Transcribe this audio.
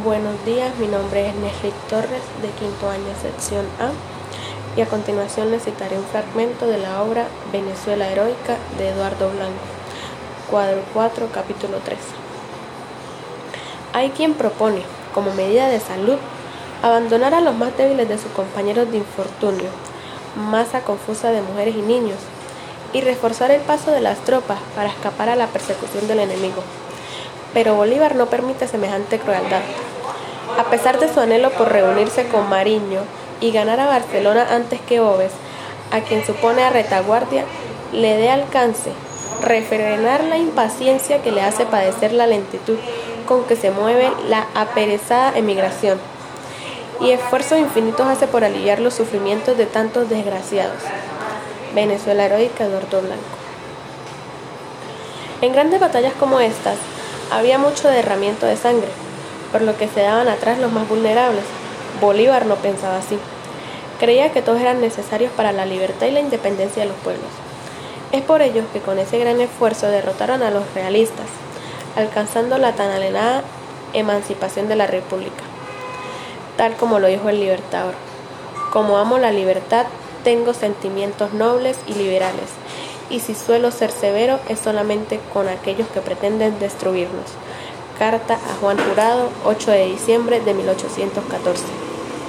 Buenos días, mi nombre es Nesrit Torres de quinto año sección A y a continuación les citaré un fragmento de la obra Venezuela Heroica de Eduardo Blanco, cuadro 4, capítulo 3. Hay quien propone, como medida de salud, abandonar a los más débiles de sus compañeros de infortunio, masa confusa de mujeres y niños, y reforzar el paso de las tropas para escapar a la persecución del enemigo pero Bolívar no permite semejante crueldad. A pesar de su anhelo por reunirse con Mariño y ganar a Barcelona antes que Oves, a quien supone a retaguardia, le dé alcance, refrenar la impaciencia que le hace padecer la lentitud con que se mueve la aperezada emigración, y esfuerzos infinitos hace por aliviar los sufrimientos de tantos desgraciados. Venezuela heroica Eduardo Blanco. En grandes batallas como estas, había mucho derramiento de sangre, por lo que se daban atrás los más vulnerables. Bolívar no pensaba así. Creía que todos eran necesarios para la libertad y la independencia de los pueblos. Es por ello que con ese gran esfuerzo derrotaron a los realistas, alcanzando la tan alenada emancipación de la República. Tal como lo dijo el libertador, como amo la libertad, tengo sentimientos nobles y liberales, y si suelo ser severo es solamente con aquellos que pretenden destruirnos. Carta a Juan Jurado, 8 de diciembre de 1814.